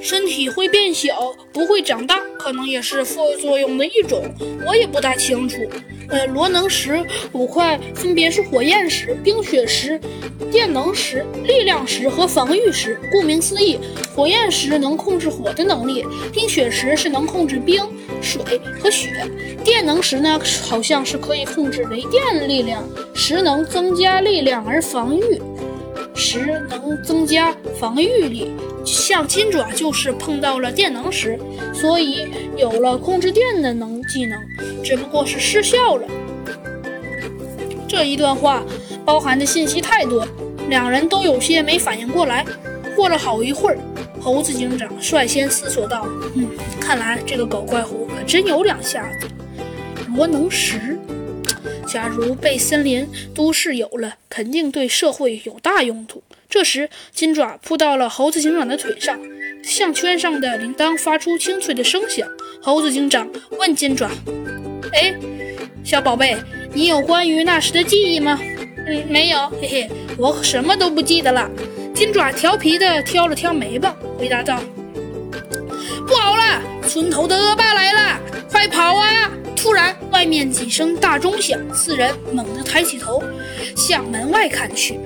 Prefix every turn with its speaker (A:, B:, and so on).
A: 身体会变小，不会长大，可能也是副作用的一种，我也不大清楚。呃，罗能石五块分别是火焰石、冰雪石、电能石、力量石和防御石。顾名思义，火焰石能控制火的能力，冰雪石是能控制冰、水和雪，电能石呢好像是可以控制雷电的力量，石能增加力量而防御。石能增加防御力，像金爪就是碰到了电能石，所以有了控制电的能技能，只不过是失效了。这一段话包含的信息太多，两人都有些没反应过来。过了好一会儿，猴子警长率先思索道：“嗯，看来这个狗怪狐可真有两下子。罗能石。”假如被森林都市有了，肯定对社会有大用途。这时，金爪扑到了猴子警长的腿上，项圈上的铃铛发出清脆的声响。猴子警长问金爪：“哎，小宝贝，你有关于那时的记忆吗？”“嗯，没有，嘿嘿，我什么都不记得了。”金爪调皮地挑了挑眉毛，回答道：“不好了，村头的恶霸来了，！”，面几声大钟响，四人猛地抬起头，向门外看去。